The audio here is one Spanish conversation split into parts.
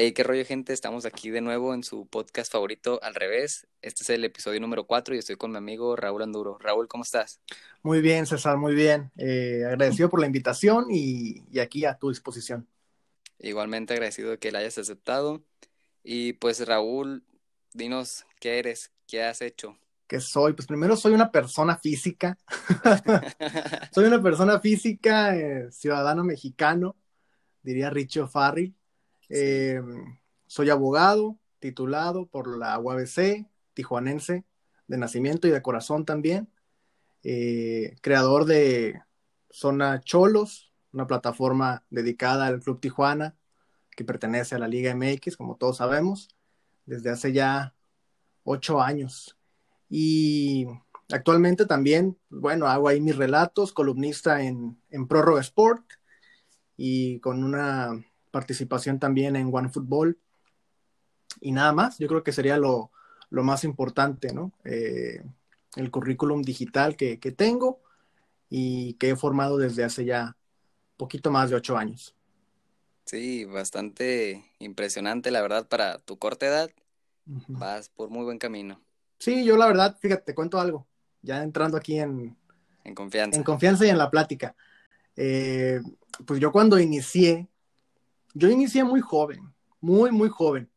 Hey, qué rollo, gente. Estamos aquí de nuevo en su podcast favorito Al Revés. Este es el episodio número 4 y estoy con mi amigo Raúl Anduro. Raúl, ¿cómo estás? Muy bien, César, muy bien. Eh, agradecido por la invitación y, y, aquí a tu disposición. Igualmente agradecido de que la hayas aceptado. Y pues, Raúl, dinos qué eres, qué has hecho. ¿Qué soy? Pues primero soy una persona física. soy una persona física, eh, ciudadano mexicano, diría Richie Farri. Eh, soy abogado, titulado por la UABC, tijuanense, de nacimiento y de corazón también. Eh, creador de Zona Cholos, una plataforma dedicada al Club Tijuana, que pertenece a la Liga MX, como todos sabemos, desde hace ya ocho años. Y actualmente también, bueno, hago ahí mis relatos, columnista en, en Prórroga Sport y con una participación también en OneFootball. Y nada más, yo creo que sería lo, lo más importante, ¿no? Eh, el currículum digital que, que, tengo y que he formado desde hace ya poquito más de ocho años. Sí, bastante impresionante, la verdad, para tu corta edad. Uh -huh. Vas por muy buen camino. Sí, yo la verdad, fíjate, te cuento algo, ya entrando aquí en... En confianza. En confianza y en la plática. Eh, pues yo cuando inicié, yo inicié muy joven, muy, muy joven.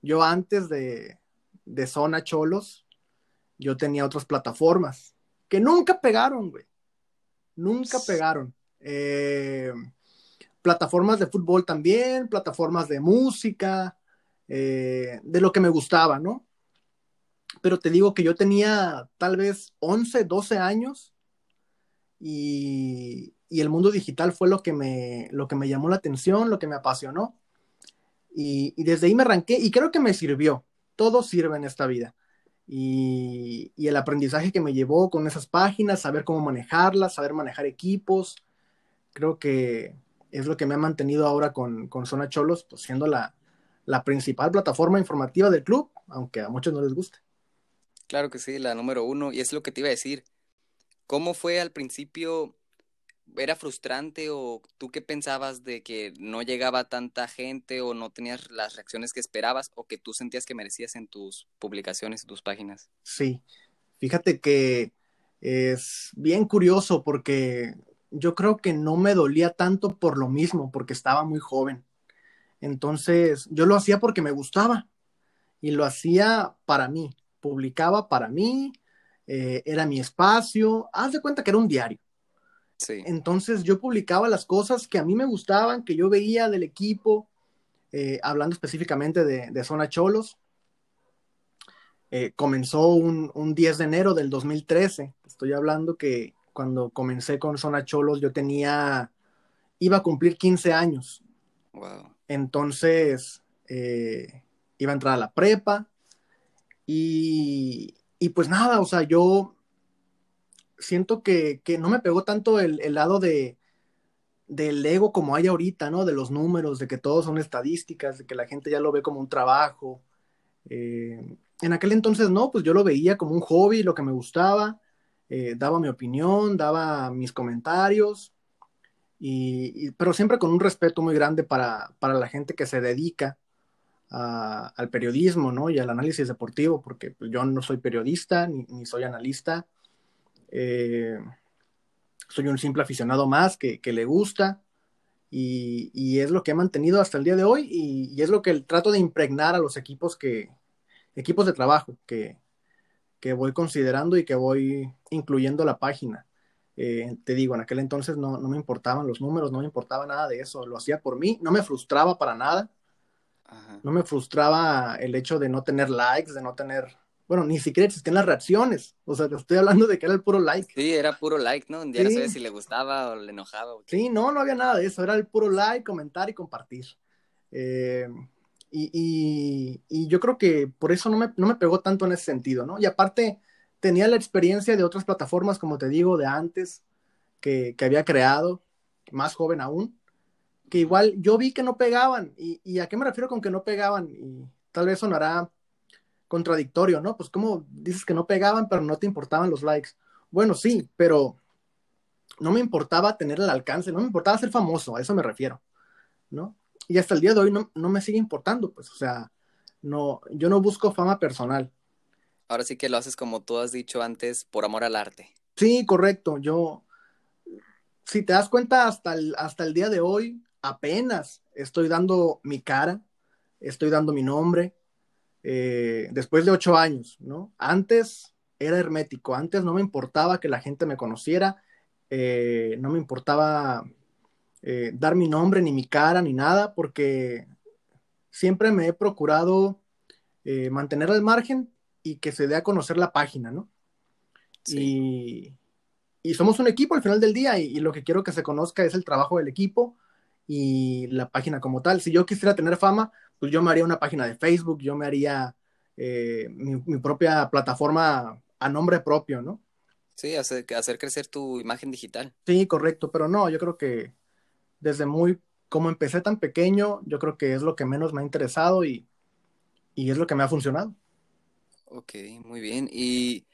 Yo antes de, de Zona Cholos, yo tenía otras plataformas que nunca pegaron, güey. Nunca pegaron. Eh, plataformas de fútbol también, plataformas de música, eh, de lo que me gustaba, ¿no? Pero te digo que yo tenía tal vez 11, 12 años y, el mundo digital fue lo que, me, lo que me llamó la atención, lo que me apasionó. Y, y, desde ahí me arranqué y creo que me sirvió. Todo sirve en esta vida. Y, y, el aprendizaje que me llevó con esas páginas, saber cómo manejarlas, saber manejar equipos, creo que es lo que me ha mantenido ahora con, con Zona Cholos, pues siendo la, la principal plataforma informativa del club, aunque a muchos no les guste. Claro que sí, la número uno, y es lo que te iba a decir. ¿Cómo fue al principio ¿Era frustrante o tú qué pensabas de que no llegaba tanta gente o no tenías las reacciones que esperabas o que tú sentías que merecías en tus publicaciones, en tus páginas? Sí, fíjate que es bien curioso porque yo creo que no me dolía tanto por lo mismo, porque estaba muy joven. Entonces, yo lo hacía porque me gustaba y lo hacía para mí, publicaba para mí, eh, era mi espacio, haz de cuenta que era un diario Sí. Entonces yo publicaba las cosas que a mí me gustaban, que yo veía del equipo, eh, hablando específicamente de, de Zona Cholos. Eh, comenzó un, un, 10 de enero del 2013. Estoy hablando que cuando comencé con Zona Cholos yo tenía, iba a cumplir 15 años. Wow. Entonces eh, iba a entrar a la prepa y, y pues nada, o sea, yo siento que, que, no me pegó tanto el, el, lado de del ego como hay ahorita, ¿no? De los números, de que todos son estadísticas, de que la gente ya lo ve como un trabajo. Eh, en aquel entonces no, pues yo lo veía como un hobby, lo que me gustaba, eh, daba mi opinión, daba mis comentarios, y, y, pero siempre con un respeto muy grande para, para la gente que se dedica al periodismo, ¿no? Y al análisis deportivo, porque pues, yo no soy periodista ni, soy analista eh, soy un simple aficionado más que, le gusta y, es lo que he mantenido hasta el día de hoy y, y, es lo que trato de impregnar a los equipos que equipos de trabajo que, que voy considerando y que voy incluyendo la página. Eh, te digo, en aquel entonces no, no, me importaban los números, no me importaba nada de eso, lo hacía por mí, no me frustraba para nada, Ajá. no me frustraba el hecho de no tener likes, de no tener bueno, ni siquiera existían las reacciones. O sea, te estoy hablando de que era el puro like. Sí, era puro like, ¿no? Ya sí. no sabes si le gustaba o le enojaba. O sí, no, no había nada de eso. Era el puro like, comentar y compartir. Eh, y, y, y, yo creo que por eso no me, no me pegó tanto en ese sentido, ¿no? Y aparte, tenía la experiencia de otras plataformas, como te digo, de antes, que, que había creado, más joven aún, que igual yo vi que no pegaban. Y, y a qué me refiero con que no pegaban? Y tal vez sonará contradictorio, ¿no? Pues como dices que no pegaban, pero no te importaban los likes. Bueno, sí, pero no me importaba tener el alcance, no me importaba ser famoso, a eso me refiero, ¿no? y hasta el día de hoy no, no me sigue importando, pues, o sea, no, yo no busco fama personal. Ahora sí que lo haces como tú has dicho antes, por amor al arte. Sí, correcto. Yo, si te das cuenta, hasta el, hasta el día de hoy, apenas estoy dando mi cara, estoy dando mi nombre, eh, después de ocho años, ¿no? Antes era hermético, antes no me importaba que la gente me conociera, eh, no me importaba eh, dar mi nombre, ni mi cara, ni nada, porque siempre me he procurado mantener al margen y que se dé a conocer la página, ¿no? Y, somos un equipo al final del día y, lo que quiero que se conozca es el trabajo del equipo y la página como tal. Si yo quisiera tener fama, pues yo me haría una página de Facebook, yo me haría eh, mi, propia plataforma a nombre propio, ¿no? Sí, hacer, hacer crecer tu imagen digital. Sí, correcto, pero no, yo creo que desde muy, como empecé tan pequeño, yo creo que es lo que menos me ha interesado y, y es lo que me ha funcionado. Ok, muy bien. ¿Y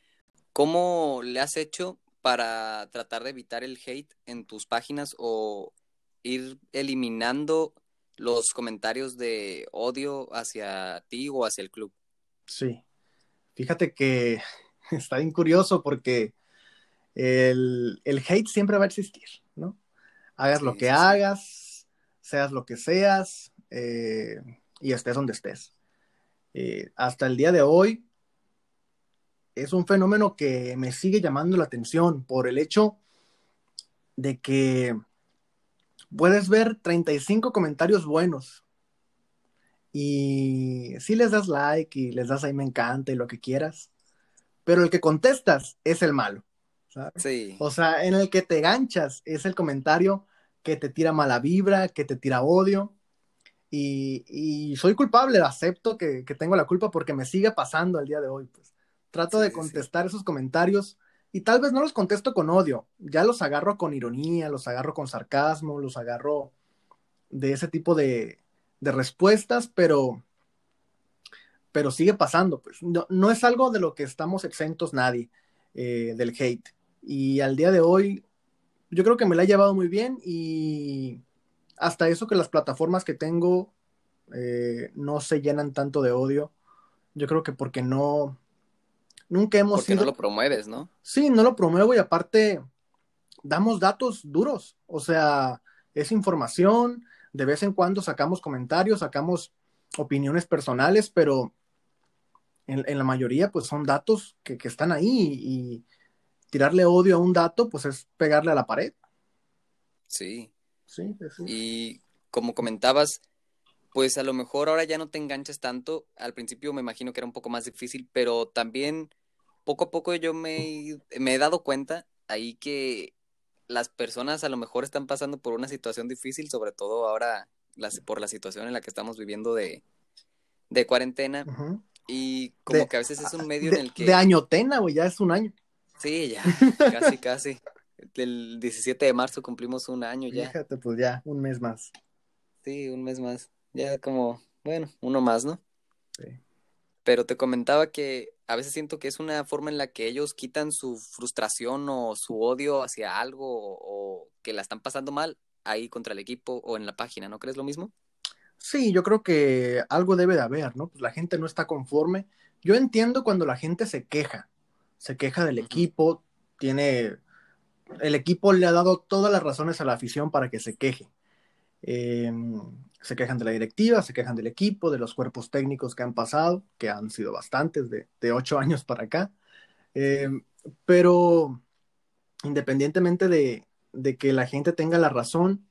cómo le has hecho para tratar de evitar el hate en tus páginas o ir eliminando los comentarios de odio hacia ti o hacia el club? Sí. Fíjate que está bien curioso porque el, hate siempre va a existir, ¿no? Hagas lo que hagas, seas lo que seas eh, y estés donde estés. Eh, hasta el día de hoy, es un fenómeno que me sigue llamando la atención por el hecho de que puedes ver 35 comentarios buenos y si les das like y les das ahí me encanta y lo que quieras, pero el que contestas es el malo. Sí. O sea, en el que te ganchas es el comentario que te tira mala vibra, que te tira odio. Y, soy culpable, acepto que, que, tengo la culpa porque me sigue pasando el día de hoy. Pues. Trato de contestar esos comentarios y tal vez no los contesto con odio, ya los agarro con ironía, los agarro con sarcasmo, los agarro de ese tipo de, respuestas, pero, pero sigue pasando, pues no, es algo de lo que estamos exentos nadie eh, del hate. Y al día de hoy, yo creo que me la he llevado muy bien y hasta eso que las plataformas que tengo eh, no se llenan tanto de odio. Yo creo que porque no, Nunca hemos Porque no lo promueves, ¿no? Sí, no lo promuevo y aparte damos datos duros, o sea, es información, de vez en cuando sacamos comentarios, sacamos opiniones personales, pero en, la mayoría pues son datos que, están ahí y tirarle odio a un dato pues es pegarle a la pared. Sí. Sí, sí. Y como comentabas, pues a lo mejor ahora ya no te enganchas tanto. Al principio me imagino que era un poco más difícil, pero también poco a poco yo me, he dado cuenta ahí que las personas a lo mejor están pasando por una situación difícil, sobre todo ahora por la situación en la que estamos viviendo de, cuarentena. Y como que a veces es un medio en el que... De añotena, güey, ya es un año. Sí, ya, casi, casi. El 17 de marzo cumplimos un año ya. Fíjate, pues ya, un mes más. Sí, un mes más. Ya como, bueno, uno más, ¿no? Sí. Pero te comentaba que a veces siento que es una forma en la que ellos quitan su frustración o su odio hacia algo o, que la están pasando mal ahí contra el equipo o en la página, ¿no crees lo mismo? Sí, yo creo que algo debe de haber, ¿no? Pues la gente no está conforme. Yo entiendo cuando la gente se queja, se queja del equipo, tiene, el equipo le ha dado todas las razones a la afición para que se queje. Em, se quejan de la directiva, se quejan del equipo, de los cuerpos técnicos que han pasado, que han sido bastantes de, ocho años para acá. Eh, pero independientemente de, que la gente tenga la razón,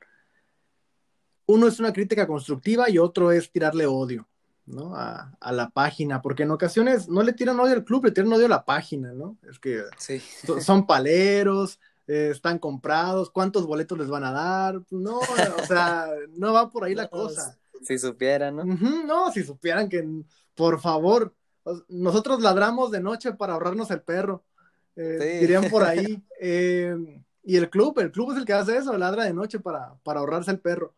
uno es una crítica constructiva y otro es tirarle odio. ¿no? A, la página, porque en ocasiones no le tiran odio al club, le tiran odio a la página, ¿no? Es que son paleros, eh, están comprados, cuántos boletos les van a dar, no, o sea, no va por ahí la cosa. Si supieran, ¿no? no, si supieran que, por favor, nosotros ladramos de noche para ahorrarnos el perro, eh, dirían por ahí. Eh, y el club, el club es el que hace eso, ladra de noche para, para ahorrarse el perro.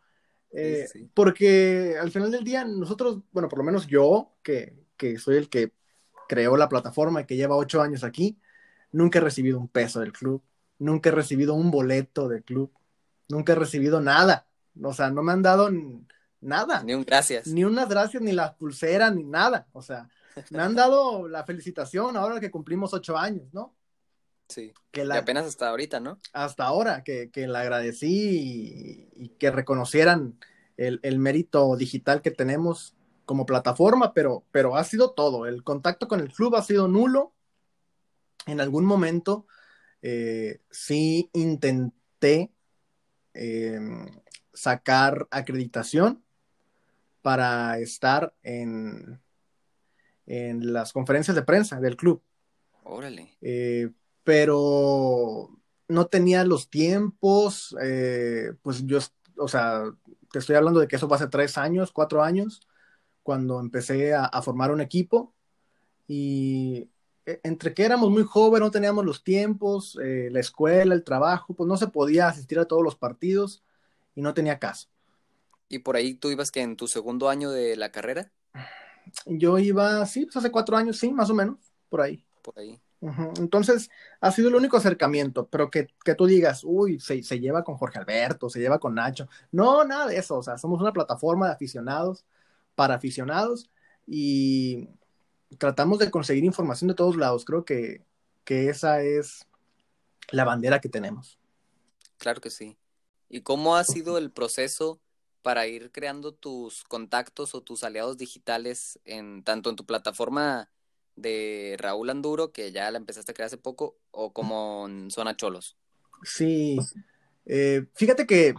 Porque al final del día, nosotros, bueno, por lo menos yo, que, que soy el que creó la plataforma y que lleva ocho años aquí, nunca he recibido un peso del club nunca he recibido un boleto de club, nunca he recibido nada. O sea, no me han dado nada. Ni un gracias. Ni unas gracias, ni las pulseras, ni nada. O sea, me han dado la felicitación ahora que cumplimos ocho años, ¿no? Sí. Que Y apenas hasta ahorita, ¿no? hasta ahora, que, que la agradecí y, y que reconocieran el, el mérito digital que tenemos como plataforma, pero, pero ha sido todo. El contacto con el club ha sido nulo. En algún momento eh, sí intenté eh, sacar acreditación para estar en, en las conferencias de prensa del club. Órale. Eh, pero no tenía los tiempos, eh, pues yo, o sea, te estoy hablando de que eso fue hace tres años, cuatro años, cuando empecé a, a formar un equipo y entre que éramos muy jóvenes, no teníamos los tiempos, eh, la escuela, el trabajo, pues no se podía asistir a todos los partidos y no tenía caso. ¿Y por ahí tú ibas que en tu segundo año de la carrera? Yo iba, sí, pues hace cuatro años, sí, más o menos, por ahí. Por ahí. Entonces, ha sido el único acercamiento, pero que, que tú digas, uy, se, se lleva con Jorge Alberto, se lleva con Nacho. No, nada de eso, o sea, somos una plataforma de aficionados para aficionados y tratamos de conseguir información de todos lados. Creo que, que esa es la bandera que tenemos. Claro que sí. ¿Y cómo ha sido el proceso para ir creando tus contactos o tus aliados digitales en tanto en tu plataforma de Raúl Anduro, que ya la empezaste a crear hace poco, o como en Zona Cholos? Sí, eh, fíjate que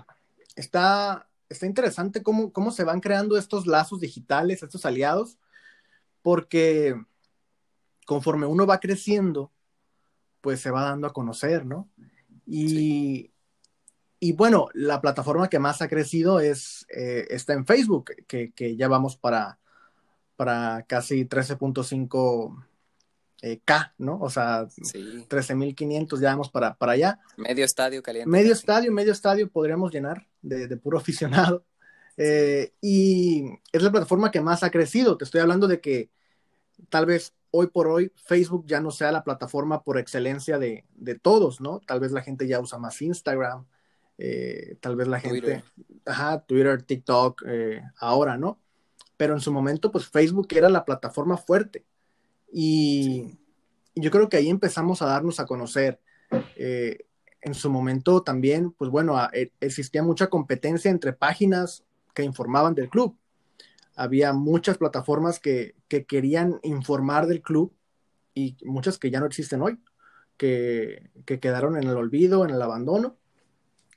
está, está interesante cómo, cómo se van creando estos lazos digitales, estos aliados, porque conforme uno va creciendo, pues se va dando a conocer, ¿no? Y, y bueno, la plataforma que más ha crecido es, eh, está en Facebook, que, que ya vamos para, para casi 13.5 eh, K, ¿no? O sea, Sí. 13.500 ya vamos para, para allá. Medio estadio caliente. Medio estadio, medio estadio podríamos llenar de, de puro aficionado. Eh, y es la plataforma que más ha crecido. Te estoy hablando de que tal vez hoy por hoy Facebook ya no sea la plataforma por excelencia de, de todos, ¿no? Tal vez la gente ya usa más Instagram, eh, tal vez la Twitter. gente, ajá, Twitter, TikTok, eh, ahora, ¿no? Pero en su momento, pues Facebook era la plataforma fuerte. Y Sí. yo creo que ahí empezamos a darnos a conocer. Eh, en su momento también, pues bueno, a- e- existía mucha competencia entre páginas que informaban del club. Había muchas plataformas que, que querían informar del club y muchas que ya no existen hoy, que, que quedaron en el olvido, en el abandono.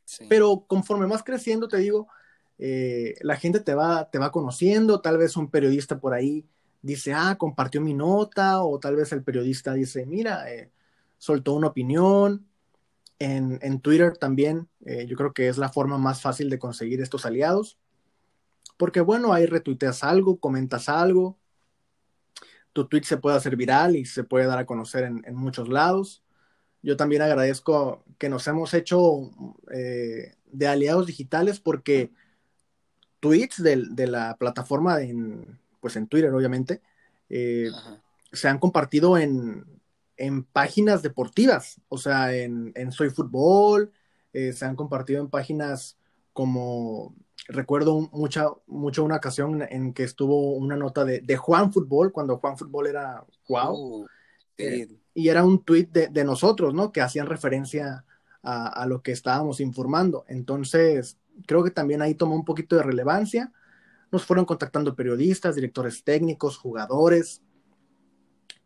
Sí. Pero conforme vas creciendo, te digo, eh, la gente te va, te va conociendo, tal vez un periodista por ahí dice, ah, compartió mi nota, o tal vez el periodista dice, mira, eh, soltó una opinión. En, en Twitter también, eh, yo creo que es la forma más fácil de conseguir estos aliados, porque bueno, ahí retuiteas algo, comentas algo, tu tweet se puede hacer viral y se puede dar a conocer en, en muchos lados. Yo también agradezco que nos hemos hecho eh, de aliados digitales porque tweets de, de la plataforma en, pues en Twitter, obviamente, eh, se han compartido en, en páginas deportivas, o sea, en, en Soy Fútbol, eh, se han compartido en páginas como, recuerdo mucha, mucho una ocasión en que estuvo una nota de, de Juan Fútbol, cuando Juan Fútbol era wow, Uh, Eh, y era un tweet de, de nosotros, ¿no? Que hacían referencia a, a lo que estábamos informando. Entonces, creo que también ahí tomó un poquito de relevancia. Nos fueron contactando periodistas, directores técnicos, jugadores,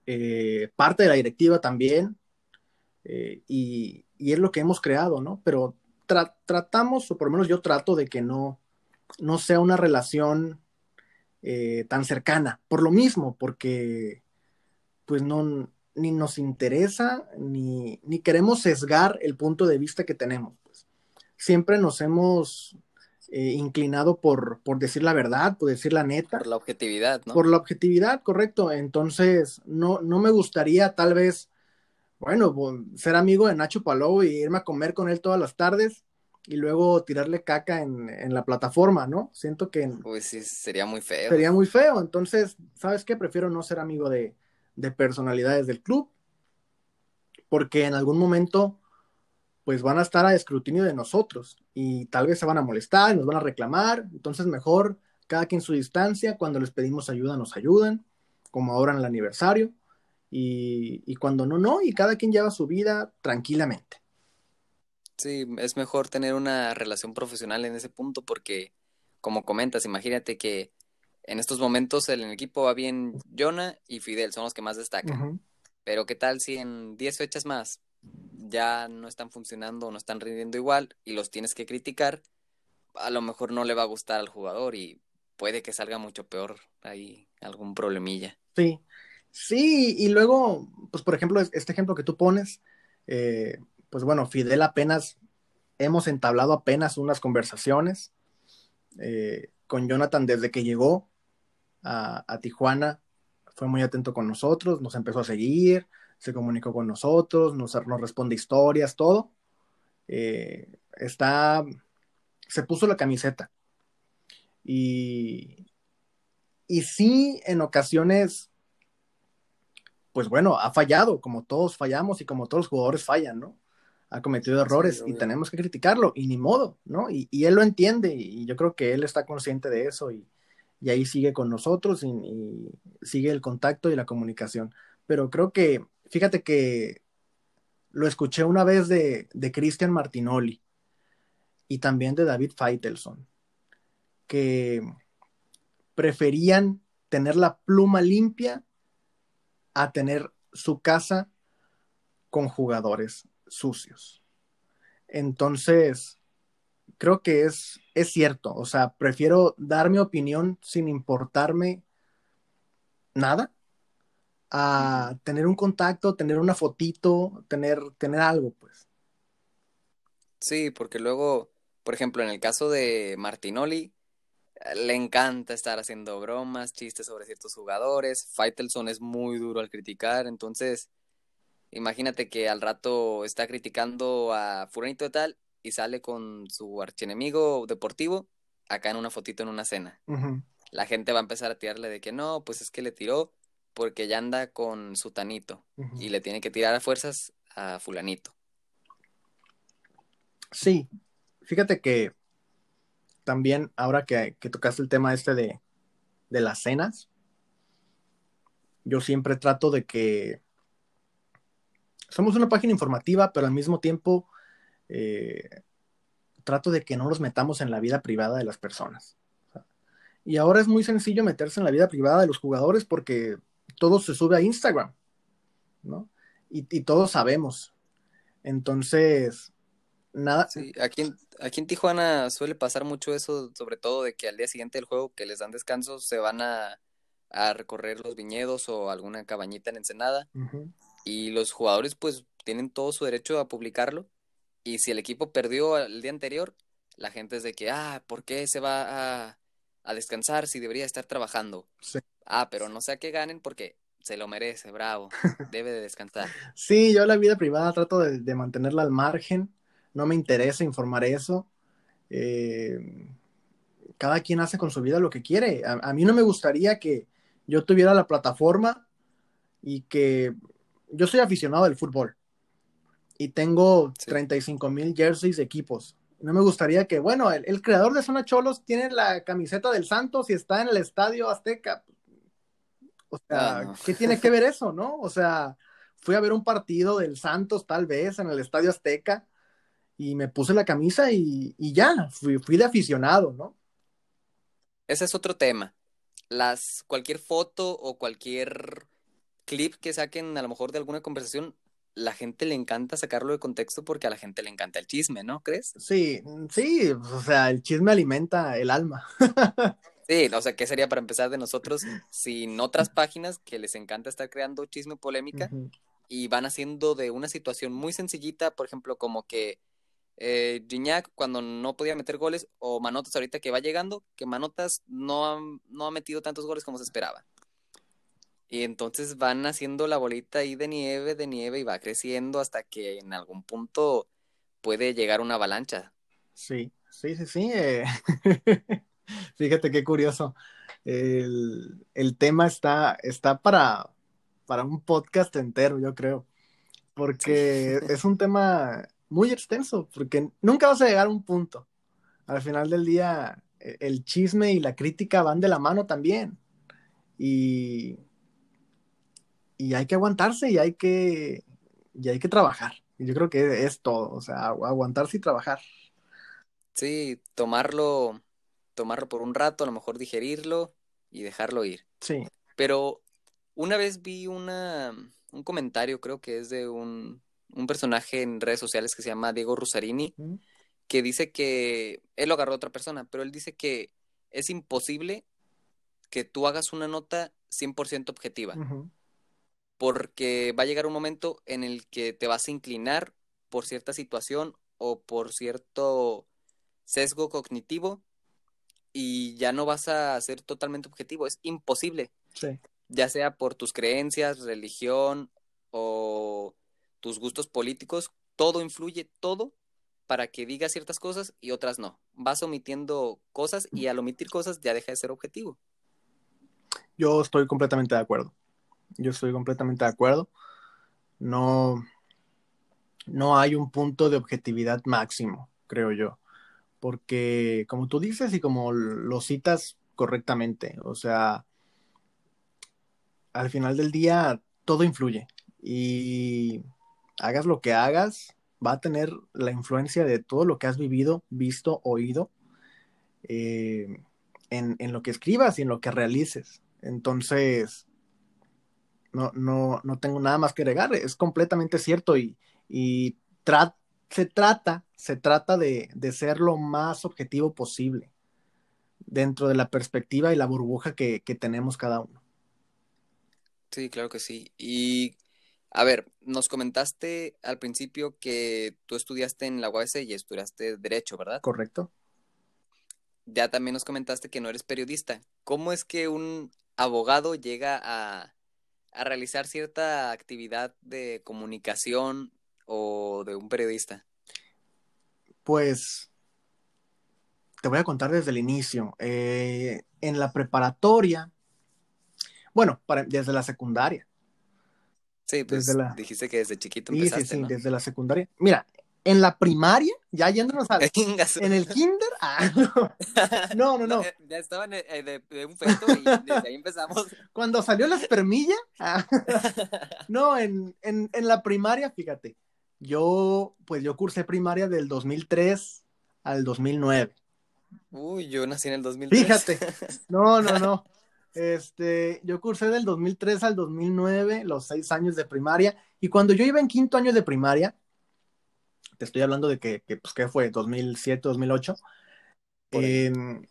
eh, parte de la directiva también, eh, y, y es lo que hemos creado, ¿no? Pero tra- tratamos, o por lo menos yo trato de que no, no sea una relación eh, tan cercana, por lo mismo, porque pues no, ni nos interesa, ni, ni queremos sesgar el punto de vista que tenemos. Pues. Siempre nos hemos eh, inclinado por, por decir la verdad, por decir la neta Por la objetividad, ¿no? por la objetividad, correcto. Entonces, no, no me gustaría tal vez, bueno, ser amigo de Nacho Palou y irme a comer con él todas las tardes y luego tirarle caca en, en la plataforma, ¿no? Siento que Pues sí, sería muy feo. sería muy feo. Entonces, ¿sabes qué? Prefiero no ser amigo de, de personalidades del club porque en algún momento pues van a estar a escrutinio de nosotros y tal vez se van a molestar nos van a reclamar. Entonces, mejor cada quien su distancia, cuando les pedimos ayuda nos ayudan, como ahora en el aniversario, y, y cuando no, no, y cada quien lleva su vida tranquilamente. Sí, es mejor tener una relación profesional en ese punto porque, como comentas, imagínate que en estos momentos en el equipo va bien Jonah y Fidel, son los que más destacan. Pero ¿qué tal si en 10 fechas más ya no están funcionando o no están rindiendo igual y los tienes que criticar? A lo mejor no le va a gustar al jugador y puede que salga mucho peor ahí algún problemilla. Sí, sí, y luego, pues por ejemplo, este ejemplo que tú pones, eh, pues bueno, Fidel apenas, hemos entablado apenas unas conversaciones eh, con Jonathan desde que llegó a, Tijuana, fue muy atento con nosotros, nos empezó a seguir, se comunicó con nosotros, nos, responde historias, todo. Eh, está, se puso la camiseta. Y, y sí, en ocasiones, pues bueno, ha fallado, como todos fallamos y como todos los jugadores fallan, ¿no? Ha cometido errores y tenemos que criticarlo y ni modo, ¿no? Y, él lo entiende y yo creo que él está consciente de eso y, ahí sigue con nosotros y, sigue el contacto y la comunicación. Pero creo que, fíjate que lo escuché una vez de, de Christian Martinoli y también de David Feitelson, que preferían tener la pluma limpia a tener su casa con jugadores sucios. Entonces, creo que es, es cierto, o sea, prefiero dar mi opinión sin importarme nada a tener un contacto, tener una fotito, tener, tener algo, pues. Sí, porque luego, por ejemplo, en el caso de Martinoli, le encanta estar haciendo bromas, chistes sobre ciertos jugadores. Faitelson es muy duro al criticar, entonces Imagínate que al rato está criticando a Furanito de tal y sale con su archienemigo deportivo acá en una fotito en una cena. La gente va a empezar a tirarle de que no, pues es que le tiró porque ya anda con su tanito y le tiene que tirar a fuerzas a fulanito. Sí, fíjate que también ahora que, que tocaste el tema este de, de las cenas, yo siempre trato de que somos una página informativa, pero al mismo tiempo eh, trato de que no nos metamos en la vida privada de las personas. Y ahora es muy sencillo meterse en la vida privada de los jugadores porque todo se sube a Instagram, ¿no? Y, todos sabemos. Entonces, nada. Sí, aquí en, aquí en Tijuana suele pasar mucho eso, sobre todo de que al día siguiente del juego que les dan descanso se van a, recorrer los viñedos o alguna cabañita en Ensenada. Y los jugadores pues tienen todo su derecho a publicarlo. Y si el equipo perdió el día anterior, la gente es de que, ah, ¿por qué se va a, a descansar si debería estar trabajando? Ah, pero no sé a qué ganen porque se lo merece, bravo, debe de descansar. Sí, yo la vida privada trato de, mantenerla al margen, no me interesa informar eso. Eh, cada quien hace con su vida lo que quiere. a, mí no me gustaría que yo tuviera la plataforma y que yo soy aficionado del fútbol y tengo 35 mil jerseys de equipos. No me gustaría que, bueno, el, creador de Zona Cholos tiene la camiseta del Santos y está en el Estadio Azteca. O sea, ah, ¿qué tiene que ver eso, no? O sea, fui a ver un partido del Santos tal vez en el Estadio Azteca y me puse la camisa y, ya, fui, fui de aficionado, ¿no? Ese es otro tema. Las, cualquier foto o cualquier clip que saquen a lo mejor de alguna conversación, la gente le encanta sacarlo de contexto porque a la gente le encanta el chisme, ¿no crees? Sí, sí, o sea, el chisme alimenta el alma. sí, o sea, ¿qué sería para empezar de nosotros sin otras páginas que les encanta estar creando chisme polémica y van haciendo de una situación muy sencillita, por ejemplo, como que eh, Gignac cuando no podía meter goles o Manotas ahorita que va llegando, que Manotas no no ha metido tantos goles como se esperaba. Y entonces van haciendo la bolita ahí de nieve, de nieve y va creciendo hasta que en algún punto puede llegar una avalancha. Sí, sí, sí, sí. Eh, fíjate qué curioso. El, tema está, está para, para un podcast entero, yo creo. Porque es un tema muy extenso, porque nunca vas a llegar a un punto. Al final del día, el chisme y la crítica van de la mano también. Y, y hay que aguantarse y hay que, y hay que trabajar. Yo creo que es todo, o sea, aguantarse y trabajar. Sí, tomarlo, tomarlo por un rato, a lo mejor digerirlo y dejarlo ir. Sí. Pero una vez vi una, un comentario, creo que es de un, un personaje en redes sociales que se llama Diego Rusarini, que dice que él lo agarró a otra persona, pero él dice que es imposible que tú hagas una nota 100% objetiva. Porque va a llegar un momento en el que te vas a inclinar por cierta situación o por cierto sesgo cognitivo y ya no vas a ser totalmente objetivo. Es imposible. Sí. Ya sea por tus creencias, religión o tus gustos políticos, todo influye, todo para que digas ciertas cosas y otras no. Vas omitiendo cosas y al omitir cosas ya deja de ser objetivo. Yo estoy completamente de acuerdo. Yo estoy completamente de acuerdo. No, no hay un punto de objetividad máximo, creo yo. Porque, como tú dices y como lo citas correctamente, o sea, al final del día todo influye. Y hagas lo que hagas, va a tener la influencia de todo lo que has vivido, visto, oído, eh, en, lo que escribas y en lo que realices. Entonces, no, no, no tengo nada más que agregar, es completamente cierto y, y se trata, se trata de, de, ser lo más objetivo posible dentro de la perspectiva y la burbuja que, que tenemos cada uno. Sí, claro que sí. Y a ver, nos comentaste al principio que tú estudiaste en la UAS y estudiaste Derecho, ¿verdad? Correcto. Ya también nos comentaste que no eres periodista. ¿Cómo es que un abogado llega a, a realizar cierta actividad de comunicación o de un periodista? Pues te voy a contar desde el inicio. Eh, en la preparatoria, bueno, desde la secundaria, Sí, pues dijiste que desde chiquito empezaste, Sí, sí, sí, desde la secundaria. Mira, en la primaria, ya yéndonos a... en el kinder, ah, no, no, no. ya estaban de, un feto y desde ahí empezamos. Cuando salió la espermilla, ah, no, en, en, en la primaria, fíjate, yo, pues yo cursé primaria del 2003 al 2009. Uy, yo nací en el 2003. Fíjate, no, no, no. Este, yo cursé del 2003 al 2009, los seis años de primaria, y cuando yo iba en quinto año de primaria, te estoy hablando de que, que pues, ¿qué fue? 2007, 2008, em,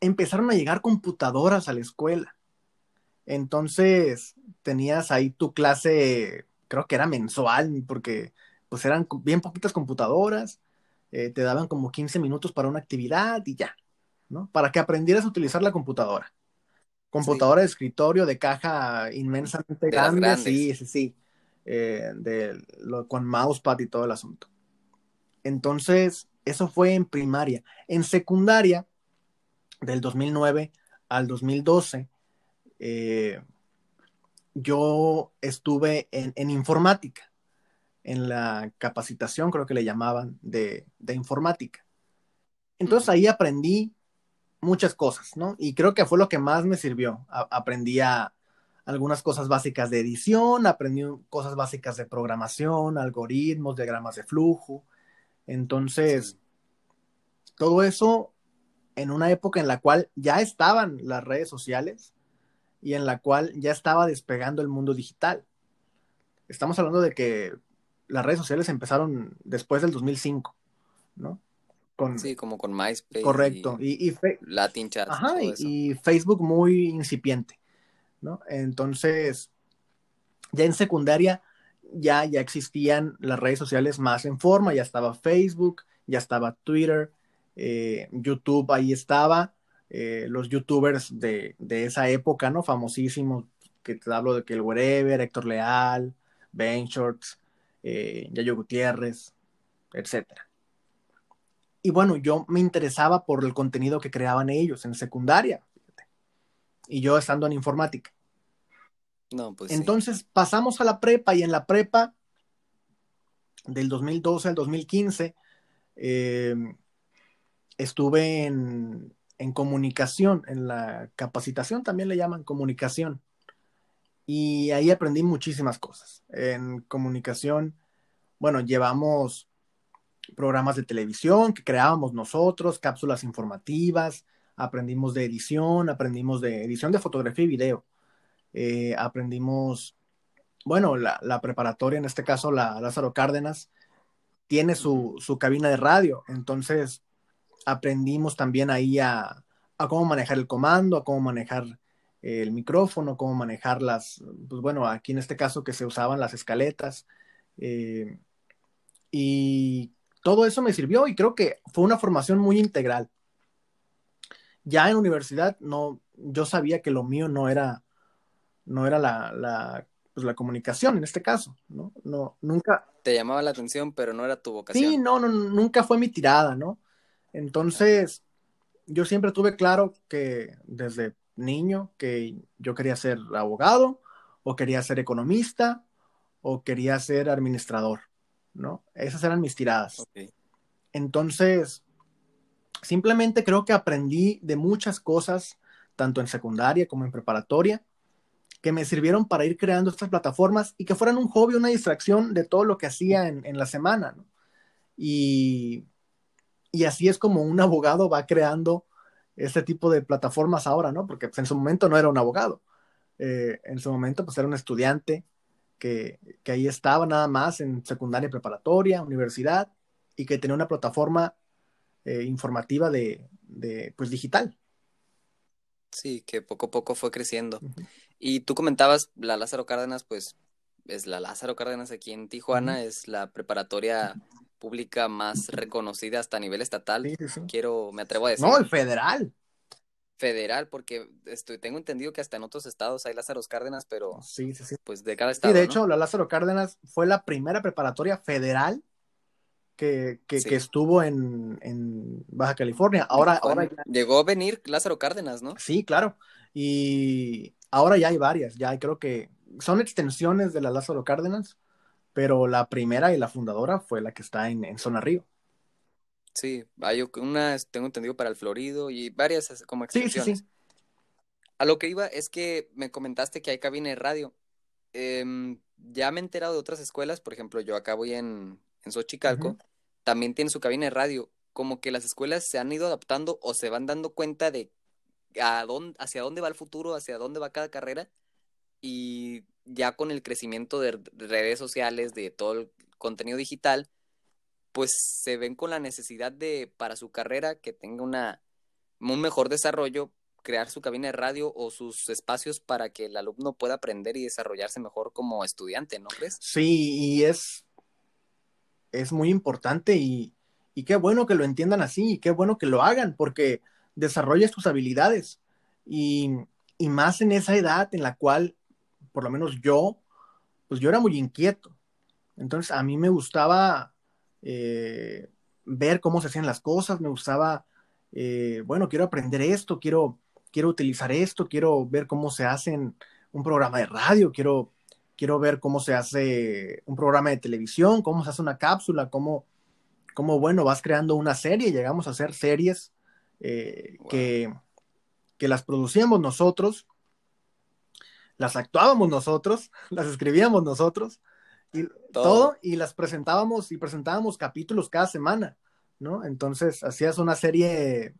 empezaron a llegar computadoras a la escuela. Entonces, tenías ahí tu clase, creo que era mensual, porque pues eran bien poquitas computadoras, eh, te daban como 15 minutos para una actividad y ya, ¿no? Para que aprendieras a utilizar la computadora. Computadora de escritorio de caja inmensamente grande, sí, sí, sí. Eh, de, con mousepad y todo el asunto. Entonces, eso fue en primaria. En secundaria, del 2009 al 2012, eh, yo estuve en, informática, en la capacitación, creo que le llamaban, de, de informática. Entonces ahí aprendí muchas cosas, ¿no? Y creo que fue lo que más me sirvió. aprendí algunas cosas básicas de edición, aprendí cosas básicas de programación, algoritmos, diagramas de flujo. Entonces, todo eso en una época en la cual ya estaban las redes sociales y en la cual ya estaba despegando el mundo digital. Estamos hablando de que las redes sociales empezaron después del 2005, ¿no? sí, como con MySpace. Correcto. Y, Latin Chat. Ajá, y, Facebook muy incipiente, ¿no? Entonces, ya en secundaria ya, ya existían las redes sociales más en forma, ya estaba Facebook, ya estaba Twitter, eh, YouTube ahí estaba, eh, los youtubers de, esa época, ¿no? Famosísimos, que te hablo de que el Wherever, Héctor Leal, Ben Shorts, eh, Yayo Gutiérrez, etcétera. Y bueno, yo me interesaba por el contenido que creaban ellos en secundaria. Y yo estando en informática. Pues. Entonces pasamos a la prepa y en la prepa del 2012 al 2015 em, estuve en, en comunicación, en la capacitación también le llaman comunicación. Y ahí aprendí muchísimas cosas. En comunicación, bueno, llevamos programas de televisión que creábamos nosotros, cápsulas informativas, aprendimos de edición, aprendimos de edición de fotografía y video, eh, aprendimos, bueno, la, preparatoria, en este caso la Lázaro Cárdenas, tiene su, su cabina de radio, entonces aprendimos también ahí a, a, cómo manejar el comando, a cómo manejar el micrófono, cómo manejar las, pues bueno, aquí en este caso que se usaban las escaletas. Eh, y todo eso me sirvió y creo que fue una formación muy integral. Ya en universidad no, yo sabía que lo mío no era, no era la, la, pues la comunicación en este caso, ¿no? No, nunca. Te llamaba la atención, pero no era tu vocación. Sí, no, no, nunca fue mi tirada, ¿no? Entonces, yo siempre tuve claro que desde niño que yo quería ser abogado o quería ser economista o quería ser administrador, ¿no? Esas eran mis tiradas. Entonces, simplemente creo que aprendí de muchas cosas, tanto en secundaria como en preparatoria, que me sirvieron para ir creando estas plataformas y que fueran un hobby, una distracción de todo lo que hacía en, la semana, ¿no? Y, y así es como un abogado va creando este tipo de plataformas ahora, ¿no? Porque pues, en su momento no era un abogado. Eh, en su momento, pues era un estudiante que, que, ahí estaba nada más en secundaria preparatoria, universidad, y que tenía una plataforma eh, informativa de, de, pues, digital. Sí, que poco a poco fue creciendo. Y tú comentabas, la Lázaro Cárdenas, pues es la Lázaro Cárdenas aquí en Tijuana, es la preparatoria pública más reconocida hasta a nivel estatal. Quiero, me atrevo a decir. No, el federal. Federal, porque estoy, tengo entendido que hasta en otros estados hay Lázaro Cárdenas, pero sí, sí, sí. pues de cada estado. Sí, de hecho, la Lázaro Cárdenas fue la primera preparatoria federal que, que, estuvo en, en, Baja California. Ahora, ahora Llegó a venir Lázaro Cárdenas, ¿no? Sí, claro. Y ahora ya hay varias, ya hay, creo que son extensiones de la Lázaro Cárdenas pero la primera y la fundadora fue la que está en, Zona Río. Sí, hay una, tengo entendido, para el Florido y varias como extensiones. Sí, sí, A lo que iba es que me comentaste que hay cabina de radio. Em, ya me he enterado de otras escuelas, por ejemplo, yo acá voy en, en Xochicalco, también tiene su cabina de radio. Como que las escuelas se han ido adaptando o se van dando cuenta de a hacia dónde va el futuro, hacia dónde va cada carrera. Y ya con el crecimiento de redes sociales, de todo el contenido digital, pues se ven con la necesidad de, para su carrera, que tenga una, un mejor desarrollo, crear su cabina de radio o sus espacios para que el alumno pueda aprender y desarrollarse mejor como estudiante, ¿no crees? Sí, y es, es muy importante y, y qué bueno que lo entiendan así y qué bueno que lo hagan porque desarrollas tus habilidades y, y más en esa edad en la cual por lo menos yo, pues yo era muy inquieto. Entonces a mí me gustaba eh, ver cómo se hacían las cosas, me gustaba, eh, bueno, quiero aprender esto, quiero, quiero utilizar esto, quiero ver cómo se hace un programa de radio, quiero, quiero ver cómo se hace un programa de televisión, cómo se hace una cápsula, cómo, cómo bueno, vas creando una serie, llegamos a hacer series eh, que, que las producíamos nosotros las actuábamos nosotros, las escribíamos nosotros, y todo. y las presentábamos y presentábamos capítulos cada semana, ¿no? Entonces hacías una serie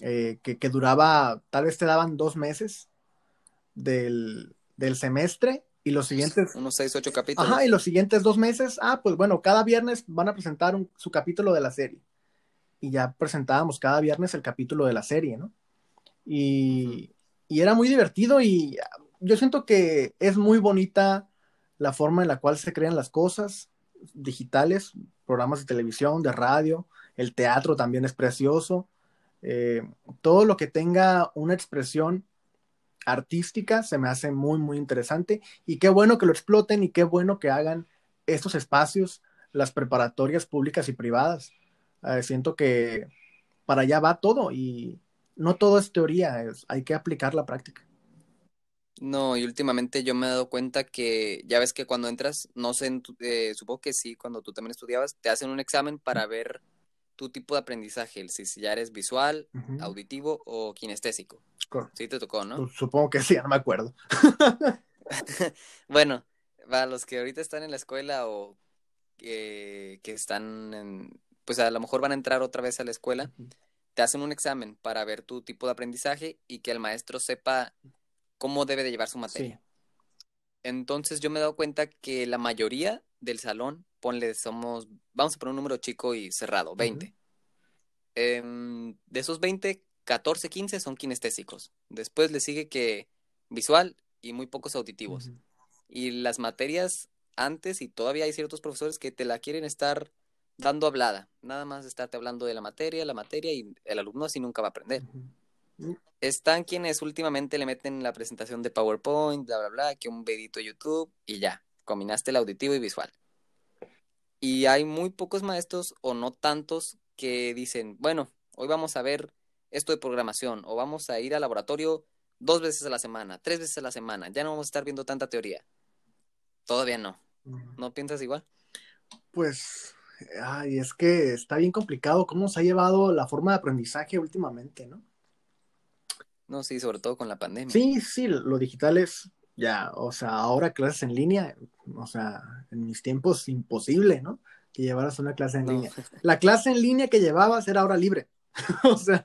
eh, que, duraba, tal vez te daban dos meses del, semestre y los siguientes... Unos seis, ocho capítulos. Ajá, y los siguientes dos meses, ah, pues bueno, cada viernes van a presentar su capítulo de la serie. Y ya presentábamos cada viernes el capítulo de la serie, ¿no? Y, y era muy divertido y yo siento que es muy bonita la forma en la cual se crean las cosas digitales, programas de televisión, de radio, el teatro también es precioso. Eh, todo lo que tenga una expresión artística se me hace muy, muy interesante y qué bueno que lo exploten y qué bueno que hagan estos espacios, las preparatorias públicas y privadas. Eh, siento que para allá va todo y no todo es teoría, hay que aplicar la práctica. No, y últimamente yo me he dado cuenta que ya ves que cuando entras, no sé, eh, supongo que sí, cuando tú también estudiabas, te hacen un examen para ver tu tipo de aprendizaje, si ya eres visual, auditivo o kinestésico. Sí te tocó, ¿no? Pues, supongo que sí, no me acuerdo. bueno, para los que ahorita están en la escuela o que, que están en, pues a lo mejor van a entrar otra vez a la escuela, te hacen un examen para ver tu tipo de aprendizaje y que el maestro sepa cómo debe de llevar su materia. Entonces yo me he dado cuenta que la mayoría del salón, ponle, somos, vamos a poner un número chico y cerrado, 20. Em, de esos 20, 14, 15 son kinestésicos. Después le sigue que visual y muy pocos auditivos. Y las materias antes, y todavía hay ciertos profesores que te la quieren estar dando hablada. Nada más estarte hablando de la materia, la materia, y el alumno así nunca va a aprender. Están quienes últimamente le meten la presentación de PowerPoint, bla, bla, bla, que un videito de YouTube, y ya, combinaste el auditivo y visual. Y hay muy pocos maestros, o no tantos, que dicen, bueno, hoy vamos a ver esto de programación, o vamos a ir al laboratorio dos veces a la semana, tres veces a la semana, ya no vamos a estar viendo tanta teoría. Todavía no. ¿No piensas igual? Pues, ay, es que está bien complicado cómo se ha llevado la forma de aprendizaje últimamente, ¿no? No, sí, sobre todo con la pandemia. Sí, sí, lo digital es ya, o sea, ahora clases en línea, o sea, en mis tiempos imposible, ¿no? Que llevaras una clase en línea. La clase en línea que llevabas era hora libre. o sea,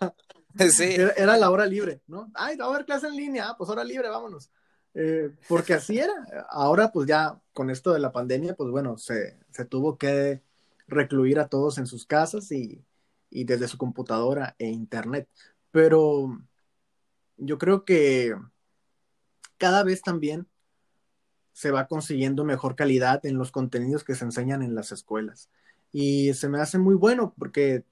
sí. era, la hora libre, ¿no? Ay, va a haber clase en línea, ah, pues hora libre, vámonos. Eh, porque así era. Ahora, pues ya con esto de la pandemia, pues bueno, se, se tuvo que recluir a todos en sus casas y, y desde su computadora e internet. Pero yo creo que cada vez también se va consiguiendo mejor calidad en los contenidos que se enseñan en las escuelas. Y se me hace muy bueno porque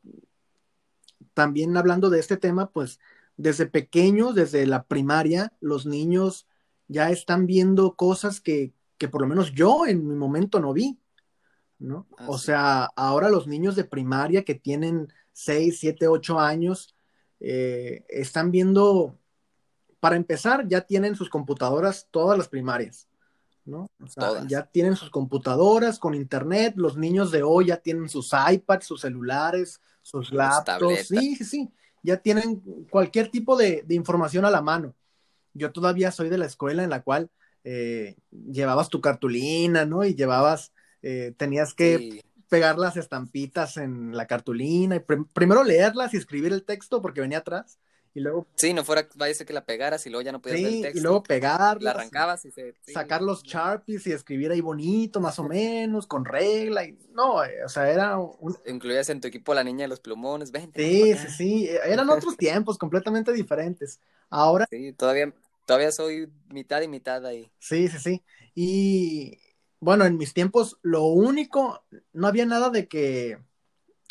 también hablando de este tema, pues desde pequeños, desde la primaria, los niños ya están viendo cosas que, por lo menos yo en mi momento no vi, ¿no? Ah, o sea, ahora los niños de primaria que tienen 6, 7, 8 años, eh, están viendo, para empezar, ya tienen sus computadoras todas las primarias, ¿no? O sea, ya tienen sus computadoras con internet, los niños de hoy ya tienen sus iPads, sus celulares, sus laptops, sí, sí, sí, ya tienen cualquier tipo de información a la mano yo todavía soy de la escuela en la cual eh, llevabas tu cartulina, ¿no? Y llevabas, eh, tenías que pegar las estampitas en la cartulina y primero leerlas y escribir el texto porque venía atrás y luego... Sí, no fuera, vaya a ser que la pegaras y luego ya no podías ver el texto. y luego pegarlas. La arrancabas y se... sacar los Sharpies y escribir ahí bonito, más o menos, con regla y... No, eh, o sea, era un... Incluías en tu equipo a la niña de los plumones, ven. Sí, sí, sí, eran otros tiempos completamente diferentes. Ahora... Sí, todavía Todavía soy mitad y mitad ahí. Sí, sí, sí. Y bueno, en mis tiempos lo único, no había nada de que,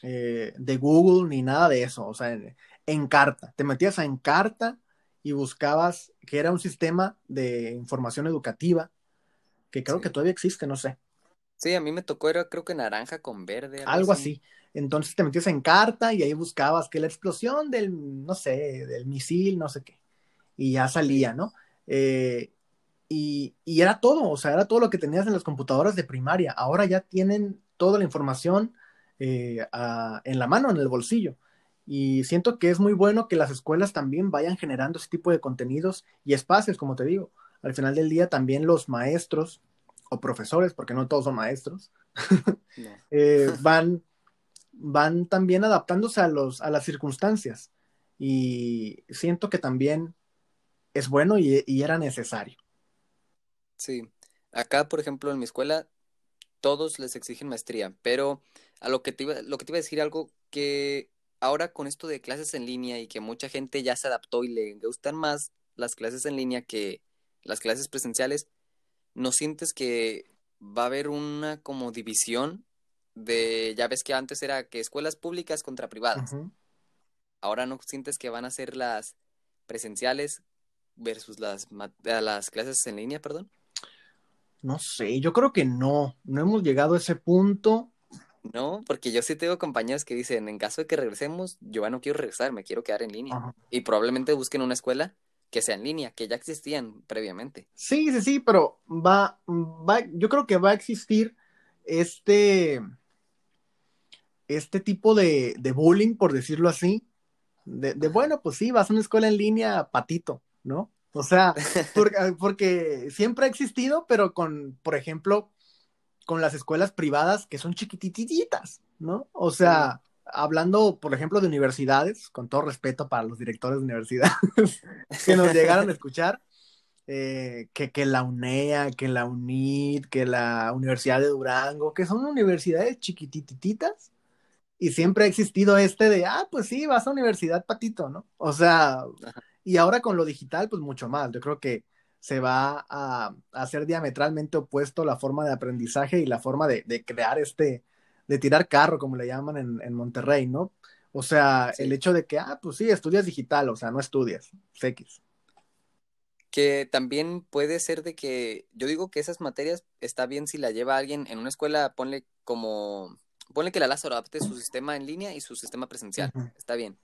eh, de Google ni nada de eso, o sea, en, en carta. Te metías a Encarta y buscabas, que era un sistema de información educativa, que creo que todavía existe, no sé. Sí, a mí me tocó, era creo que naranja con verde. Algo, así. Entonces te metías en carta y ahí buscabas que la explosión del, no sé, del misil, no sé qué y ya salía, ¿no? Eh, y, era todo, o sea, era todo lo que tenías en las computadoras de primaria. Ahora ya tienen toda la información eh, en la mano, en el bolsillo. Y siento que es muy bueno que las escuelas también vayan generando ese tipo de contenidos y espacios, como te digo. Al final del día también los maestros o profesores, porque no todos son maestros, eh, van, van también adaptándose a, los, a las circunstancias. Y siento que también es bueno y, era necesario. Sí, acá por ejemplo en mi escuela todos les exigen maestría, pero a lo que te iba, lo que te iba a decir algo que ahora con esto de clases en línea y que mucha gente ya se adaptó y le gustan más las clases en línea que las clases presenciales, ¿no sientes que va a haber una como división de, ya ves que antes era que escuelas públicas contra privadas? Ahora no sientes que van a ser las presenciales versus las, las clases en línea, perdón? No sé, yo creo que no, no hemos llegado a ese punto. No, porque yo sí tengo compañeros que dicen, en caso de que regresemos, yo ya no quiero regresar, me quiero quedar en línea. Y probablemente busquen una escuela que sea en línea, que ya existían previamente. Sí, sí, sí, pero va, va, yo creo que va a existir este, este tipo de, de bullying, por decirlo así, de, de, bueno, pues sí, vas a una escuela en línea, patito, ¿no? O sea, porque, porque siempre ha existido, pero con, por ejemplo, con las escuelas privadas que son chiquitititas, ¿no? O sea, hablando, por ejemplo, de universidades, con todo respeto para los directores de universidades que nos llegaron a escuchar, eh, que, que, la UNEA, que la UNID, que la Universidad de Durango, que son universidades chiquitititas, y siempre ha existido este de, ah, pues sí, vas a universidad, patito, ¿no? O sea, y ahora con lo digital, pues mucho más. Yo creo que se va a, hacer diametralmente opuesto la forma de aprendizaje y la forma de, crear este, de tirar carro, como le llaman en, Monterrey, ¿no? O sea, el hecho de que, ah, pues sí, estudias digital, o sea, no estudias, X. Que también puede ser de que, yo digo que esas materias está bien si la lleva alguien en una escuela, ponle como, ponle que la Lázaro adapte su sistema en línea y su sistema presencial, está bien.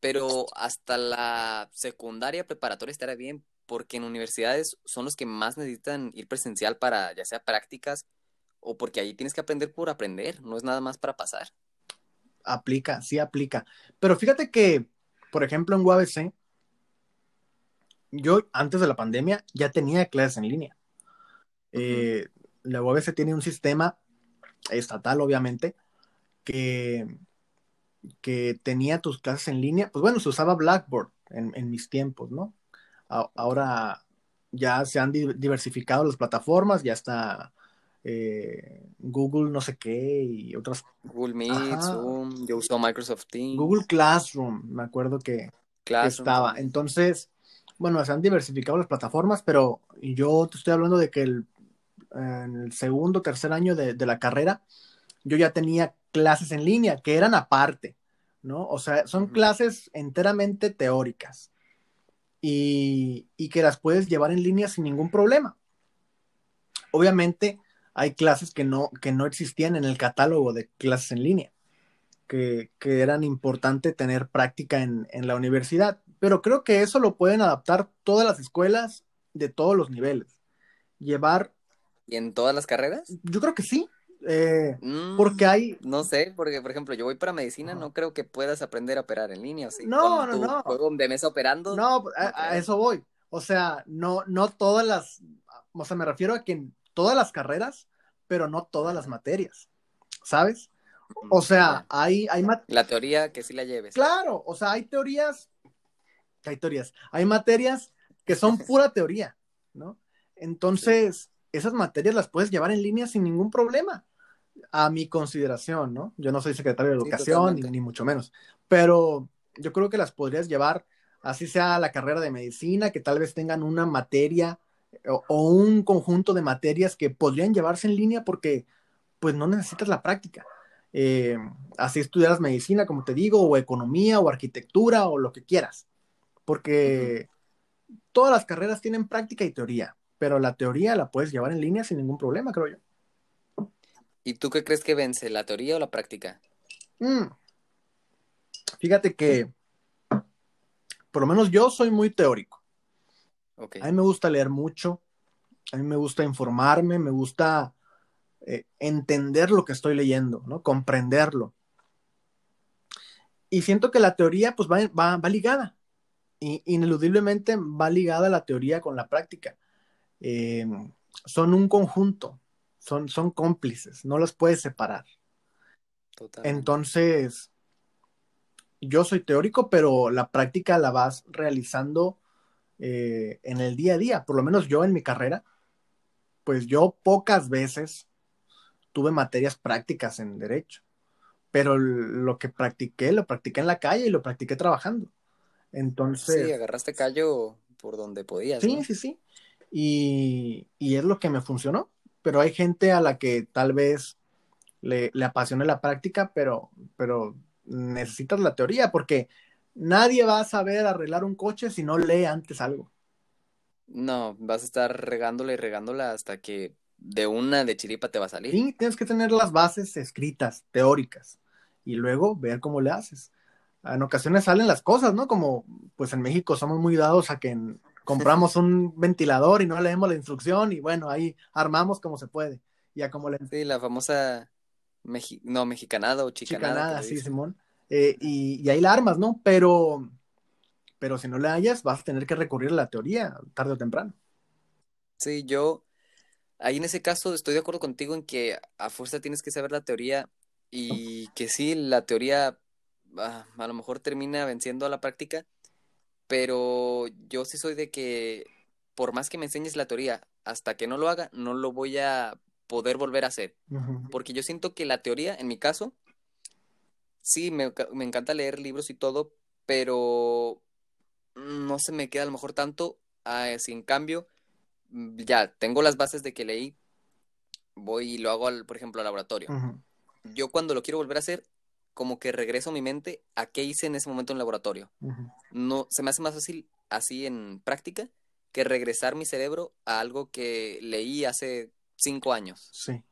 Pero hasta la secundaria preparatoria estará bien, porque en universidades son los que más necesitan ir presencial para ya sea prácticas o porque ahí tienes que aprender por aprender, no es nada más para pasar. Aplica, sí aplica. Pero fíjate que, por ejemplo, en UABC, yo antes de la pandemia ya tenía clases en línea. Eh, la UABC tiene un sistema estatal, obviamente, que, que tenía tus clases en línea. Pues bueno, se usaba Blackboard en, en mis tiempos, ¿no? ahora ya se han diversificado las plataformas, ya está eh, Google no sé qué y otras. Google Meet, Zoom, yo uso Microsoft Teams. Google Classroom, me acuerdo que, estaba. Entonces, bueno, se han diversificado las plataformas, pero yo te estoy hablando de que el, en el segundo, tercer año de, de la carrera, yo ya tenía clases en línea que eran aparte, ¿no? O sea, son clases enteramente teóricas y, que las puedes llevar en línea sin ningún problema. Obviamente hay clases que no, que no existían en el catálogo de clases en línea, que, eran importante tener práctica en, la universidad, pero creo que eso lo pueden adaptar todas las escuelas de todos los niveles. Llevar... ¿Y en todas las carreras? Yo creo que sí. Eh, mm, porque hay. No sé, porque por ejemplo, yo voy para medicina, no creo que puedas aprender a operar en línea. ¿sí? No, no, no. Juego de mesa operando. No, a, eso voy. O sea, no, no todas las. O sea, me refiero a que en todas las carreras, pero no todas las materias. ¿Sabes? O sea, hay, hay La teoría que sí la lleves. Claro, o sea, hay teorías. Hay teorías. Hay materias que son pura teoría, ¿no? Entonces, esas materias las puedes llevar en línea sin ningún problema a mi consideración, ¿no? Yo no soy secretario de educación, ni, mucho menos, pero yo creo que las podrías llevar, así sea la carrera de medicina, que tal vez tengan una materia o, un conjunto de materias que podrían llevarse en línea porque pues no necesitas la práctica. Eh, así estudiaras medicina, como te digo, o economía, o arquitectura, o lo que quieras, porque todas las carreras tienen práctica y teoría, pero la teoría la puedes llevar en línea sin ningún problema, creo yo. ¿Y tú qué crees que vence, la teoría o la práctica? Mm. Fíjate que, por lo menos yo soy muy teórico. A mí me gusta leer mucho, a mí me gusta informarme, me gusta eh, entender lo que estoy leyendo, ¿no? Comprenderlo. Y siento que la teoría, pues, va, ligada. Y, ineludiblemente va ligada la teoría con la práctica. Eh, son un conjunto son, son cómplices, no los puedes separar. Entonces, yo soy teórico, pero la práctica la vas realizando eh, en el día a día, por lo menos yo en mi carrera, pues yo pocas veces tuve materias prácticas en derecho, pero lo que practiqué, lo practiqué en la calle y lo practiqué trabajando. Entonces... Sí, agarraste callo por donde podías. Sí, sí, sí. Y, y es lo que me funcionó pero hay gente a la que tal vez le, apasione la práctica, pero, pero necesitas la teoría, porque nadie va a saber arreglar un coche si no lee antes algo. No, vas a estar regándola y regándola hasta que de una de chiripa te va a salir. Sí, tienes que tener las bases escritas, teóricas, y luego ver cómo le haces. En ocasiones salen las cosas, ¿no? Como, pues en México somos muy dados a que en, compramos un ventilador y no leemos la instrucción y bueno, ahí armamos como se puede. Ya como Sí, la famosa no, mexicanada o chicanada. Chicanada, sí, Simón. Eh, y, y, ahí la armas, ¿no? Pero, pero si no la hayas, vas a tener que recurrir a la teoría, tarde o temprano. Sí, yo, ahí en ese caso estoy de acuerdo contigo en que a fuerza tienes que saber la teoría y que sí, la teoría ah, a lo mejor termina venciendo a la práctica, pero yo sí soy de que por más que me enseñes la teoría, hasta que no lo haga, no lo voy a poder volver a hacer. Porque yo siento que la teoría, en mi caso, sí, me, encanta leer libros y todo, pero no se me queda a lo mejor tanto. Ah, si en cambio, mm, ya tengo las bases de que leí, voy y lo hago, al, por ejemplo, al laboratorio. Yo cuando lo quiero volver a hacer, como que regreso mi mente a qué hice en ese momento en el laboratorio. No, se me hace más fácil así en práctica que regresar mi cerebro a algo que leí hace cinco años. Sí.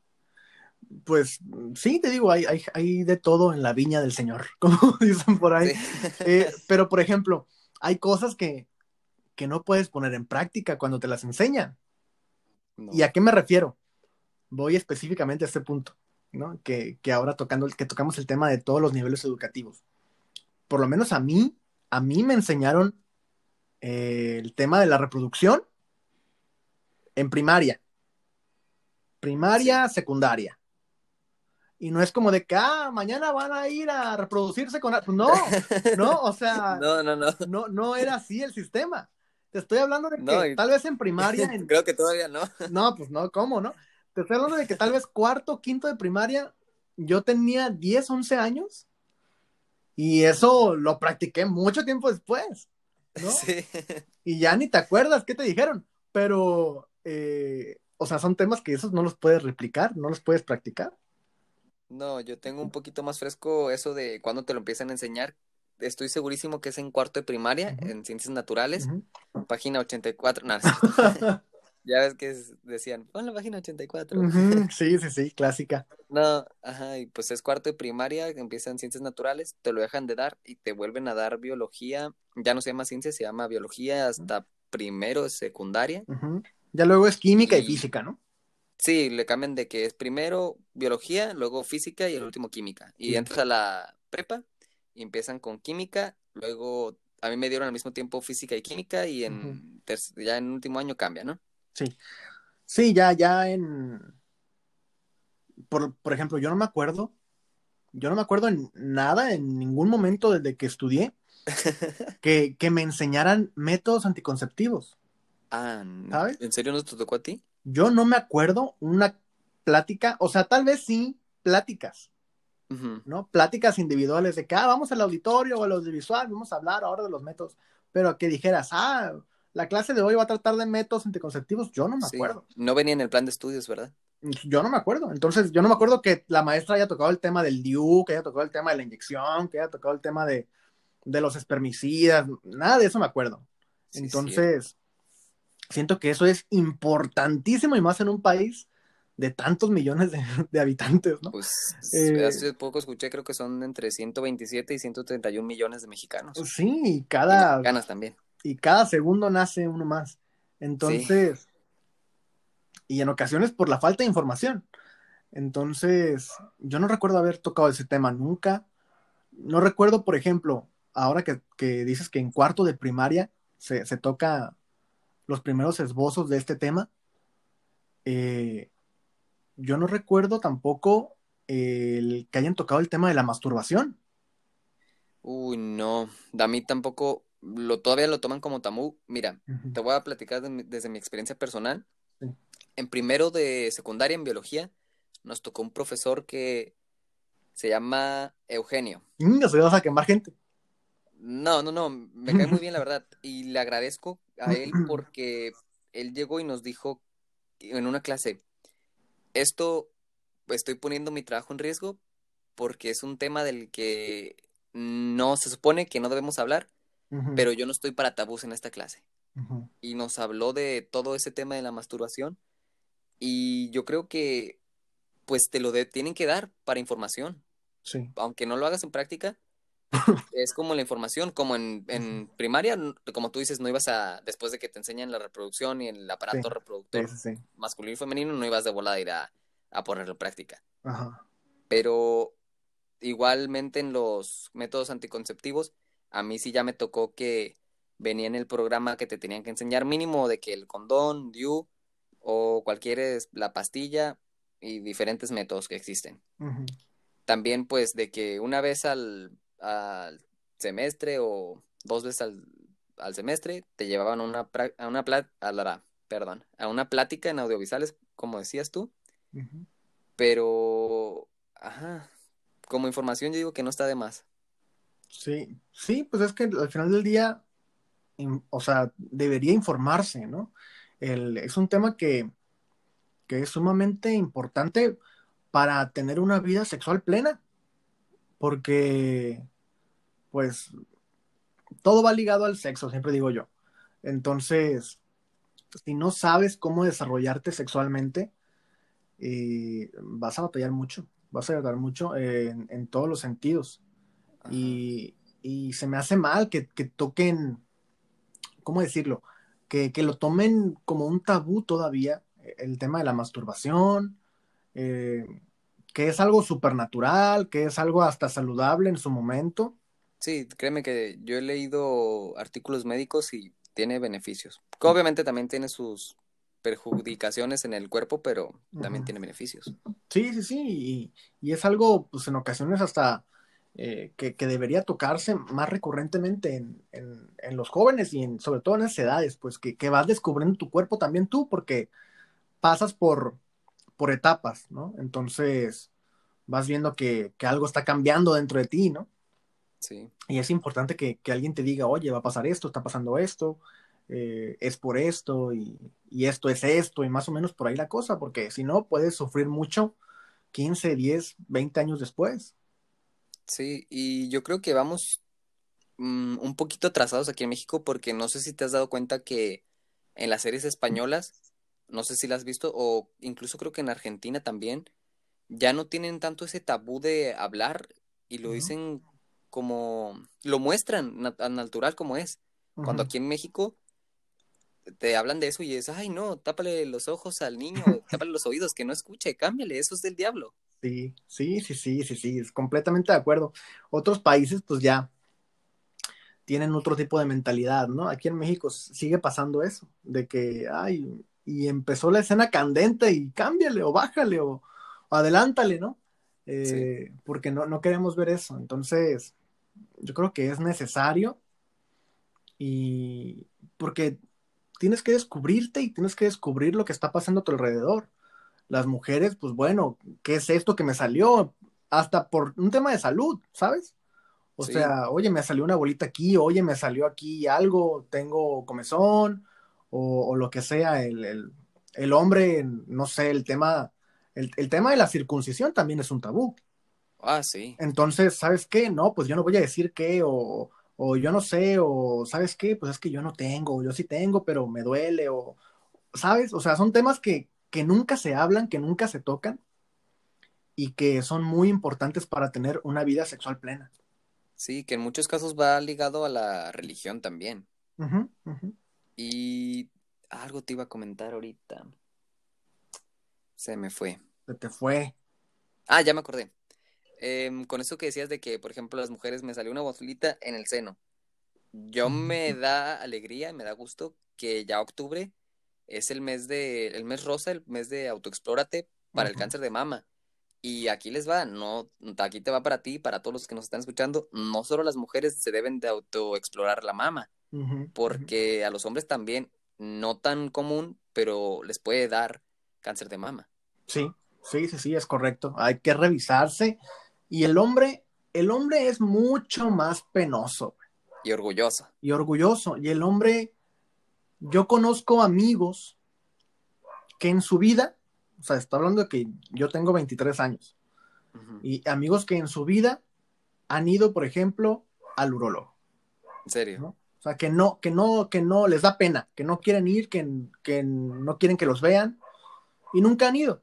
Pues sí, te digo, hay, hay, de todo en la viña del Señor, como dicen por ahí. Eh, pero, por ejemplo, hay cosas que, que, no puedes poner en práctica cuando te las enseñan. ¿Y a qué me refiero? Voy específicamente a este punto, ¿no? Que, que ahora tocando, que tocamos el tema de todos los niveles educativos. Por lo menos a mí, a mí me enseñaron eh, el tema de la reproducción en primaria primaria, secundaria. Y no es como de que, ah, mañana van a ir a reproducirse con... No, no, o sea, no, no, no. no, no era así el sistema. Te estoy hablando de que tal vez en primaria... Creo que todavía no. No, pues no, ¿cómo, no? Te estoy hablando de que tal vez cuarto, quinto de primaria, yo tenía 10, 11 años y eso lo practiqué mucho tiempo después, ¿no? Sí. Y ya ni te acuerdas qué te dijeron, pero eh, o sea, son temas que esos no los puedes replicar, no los puedes practicar. No, yo tengo un poquito más fresco eso de cuando te lo empiezan a enseñar. Estoy segurísimo que es en cuarto de primaria, en ciencias naturales, página 84. No, ya ves que decían, pon la página 84. Sí, sí, sí, clásica. No, ajá, y pues es cuarto de primaria, empieza en ciencias naturales, te lo dejan de dar y te vuelven a dar biología, ya no se llama ciencia, se llama biología hasta primero secundaria. Ya luego es química y, física, ¿no? Sí, le cambian de que es primero biología, luego física y el último química. Y entras a la prepa y empiezan con química, luego a mí me dieron al mismo tiempo física y química y en ya en último año cambia, ¿no? Sí. Sí, ya, ya en... Por, por ejemplo, yo no me acuerdo, yo no me acuerdo en nada, en ningún momento desde que estudié, que, que me enseñaran métodos anticonceptivos. Ah, ¿sabes? ¿En serio no te tocó a ti? Yo no me acuerdo una plática, o sea, tal vez sí, pláticas, ¿no? Pláticas individuales de que, ah, vamos al auditorio o al audiovisual, vamos a hablar ahora de los métodos, pero que dijeras, ah, la clase de hoy va a tratar de métodos anticonceptivos, yo no me acuerdo. No venía en el plan de estudios, ¿verdad? Yo no me acuerdo. Entonces, yo no me acuerdo que la maestra haya tocado el tema del DIU, que haya tocado el tema de la inyección, que haya tocado el tema de, los espermicidas, nada de eso me acuerdo. Entonces, siento que eso es importantísimo y más en un país de tantos millones de, habitantes, ¿no? Pues eh, hace poco escuché, creo que son entre 127 y 131 millones de mexicanos. Sí, y cada... Y mexicanas también. Y cada segundo nace uno más. Entonces, y en ocasiones por la falta de información. Entonces, yo no recuerdo haber tocado ese tema nunca. No recuerdo, por ejemplo, ahora que, dices que en cuarto de primaria se, se toca los primeros esbozos de este tema. Eh, yo no recuerdo tampoco el que hayan tocado el tema de la masturbación. Uy, no, a mí tampoco lo todavía lo toman como tamú. Mira, te voy a platicar desde mi experiencia personal. En primero de secundaria en biología nos tocó un profesor que se llama Eugenio. No se vas a quemar gente. No, no, no, me cae muy bien la verdad y le agradezco a él porque él llegó y nos dijo en una clase, esto estoy poniendo mi trabajo en riesgo porque es un tema del que no se supone que no debemos hablar, pero yo no estoy para tabús en esta clase. Y nos habló de todo ese tema de la masturbación y yo creo que pues te lo tienen que dar para información. Sí. Aunque no lo hagas en práctica, es como la información, como en, primaria, como tú dices, no ibas a, después de que te enseñan la reproducción y el aparato reproductor masculino y femenino, no ibas de volada a ir a, ponerlo en práctica. Pero igualmente en los métodos anticonceptivos, a mí sí ya me tocó que venía en el programa que te tenían que enseñar mínimo de que el condón, DIU o cualquier es la pastilla y diferentes métodos que existen. También pues de que una vez al, al semestre o dos veces al, al semestre te llevaban a una, a una, a la, perdón, a una plática en audiovisuales, como decías tú. Pero, ajá, como información yo digo que no está de más. Sí, sí, pues es que al final del día, o sea, debería informarse, ¿no? El, es un tema que, que es sumamente importante para tener una vida sexual plena, porque, pues, todo va ligado al sexo, siempre digo yo. Entonces, si no sabes cómo desarrollarte sexualmente, eh, vas a batallar mucho, vas a batallar mucho en, todos los sentidos. Y, se me hace mal que, toquen, ¿cómo decirlo? Que, lo tomen como un tabú todavía, el tema de la masturbación, eh, que es algo supernatural, que es algo hasta saludable en su momento. Sí, créeme que yo he leído artículos médicos y tiene beneficios. Obviamente también tiene sus perjudicaciones en el cuerpo, pero también tiene beneficios. Sí, sí, sí, y, es algo, pues en ocasiones hasta eh, que, debería tocarse más recurrentemente en, los jóvenes y en, sobre todo en esas edades, pues que, vas descubriendo tu cuerpo también tú, porque pasas por, por etapas, ¿no? Entonces vas viendo que, que algo está cambiando dentro de ti, ¿no? Sí. Y es importante que, alguien te diga, oye, va a pasar esto, está pasando esto, eh, es por esto y, esto es esto y más o menos por ahí la cosa, porque si no puedes sufrir mucho 15, 10, 20 años después. Sí, y yo creo que vamos mm, un poquito atrasados aquí en México porque no sé si te has dado cuenta que en las series españolas, no sé si las has visto, o incluso creo que en Argentina también, ya no tienen tanto ese tabú de hablar y lo dicen como lo muestran tan natural como es. Cuando aquí en México te hablan de eso y es, ay no, tápale los ojos al niño, tápale los oídos, que no escuche, cámbiale, eso es del diablo. Sí, sí, sí, sí, sí, sí, es completamente de acuerdo. Otros países pues ya tienen otro tipo de mentalidad, ¿no? Aquí en México sigue pasando eso, de que, ay, y empezó la escena candente y cámbiale o bájale o, adelántale, ¿no? Eh, porque no, no queremos ver eso. Entonces, yo creo que es necesario y porque tienes que descubrirte y tienes que descubrir lo que está pasando a tu alrededor. Las mujeres, pues bueno, ¿qué es esto que me salió? Hasta por un tema de salud, ¿sabes? O sea, oye, me salió una bolita aquí, oye, me salió aquí algo, tengo comezón, o, lo que sea, el, hombre, no sé, el tema, el, el, tema de la circuncisión también es un tabú. Ah, sí. Entonces, ¿sabes qué? No, pues yo no voy a decir qué, o, yo no sé, o ¿sabes qué? Pues es que yo no tengo, yo sí tengo, pero me duele, o, ¿sabes? O sea, son temas que, que nunca se hablan, que nunca se tocan, y que son muy importantes para tener una vida sexual plena. Sí, que en muchos casos va ligado a la religión también. Y algo te iba a comentar ahorita. Se me fue. Se te fue. Ah, ya me acordé. Em, con eso que decías de que, por ejemplo, las mujeres me salió una bolita en el seno. Yo me da alegría, me da gusto que ya octubre es el mes de, el mes rosa, el mes de autoexplórate para el cáncer de mama. Y aquí les va, no, aquí te va para ti, para todos los que nos están escuchando, no solo las mujeres se deben de autoexplorar la mama, porque a los hombres también, no tan común, pero les puede dar cáncer de mama. Sí, sí, sí, sí, es correcto. Hay que revisarse y el hombre, el hombre es mucho más penoso. Y orgulloso. Y orgulloso. Y el hombre, yo conozco amigos que en su vida, o sea, está hablando de que yo tengo 23 años, y amigos que en su vida han ido, por ejemplo, al urólogo. ¿En serio? O sea, que no, que no, que no les da pena, que no quieren ir, que, que no quieren que los vean, y nunca han ido.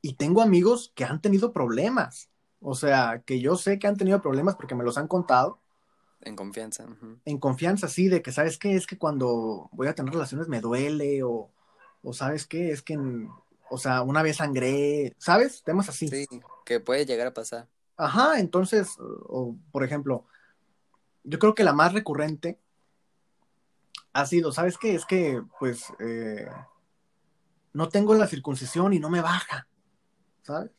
Y tengo amigos que han tenido problemas o sea, que yo sé que han tenido problemas porque me los han contado. En confianza. En confianza, sí, de que, ¿sabes qué? Es que cuando voy a tener relaciones me duele o, o ¿sabes qué? Es que, o sea, una vez sangré, ¿sabes? Temas así. Sí, que puede llegar a pasar. Ajá, entonces, o, por ejemplo, yo creo que la más recurrente ha sido, ¿sabes qué? Es que, pues, eh, no tengo la circuncisión y no me baja, ¿sabes?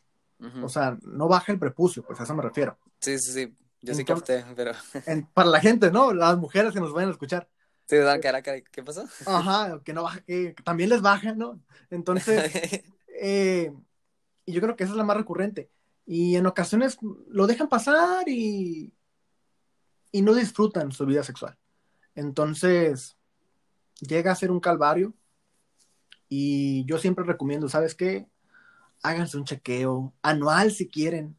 O sea, no baja el prepucio, pues a eso me refiero. Sí, sí, sí. Yo sí capté, pero. para la gente, ¿no? Las mujeres que nos vayan a escuchar. Sí, dan cara, ¿qué pasó? Ajá, que no baja, que también les baja, ¿no? Entonces, eh, y yo creo que esa es la más recurrente. Y en ocasiones lo dejan pasar y, y no disfrutan su vida sexual. Entonces, llega a ser un calvario. Y yo siempre recomiendo, ¿sabes qué? Háganse un chequeo anual si quieren,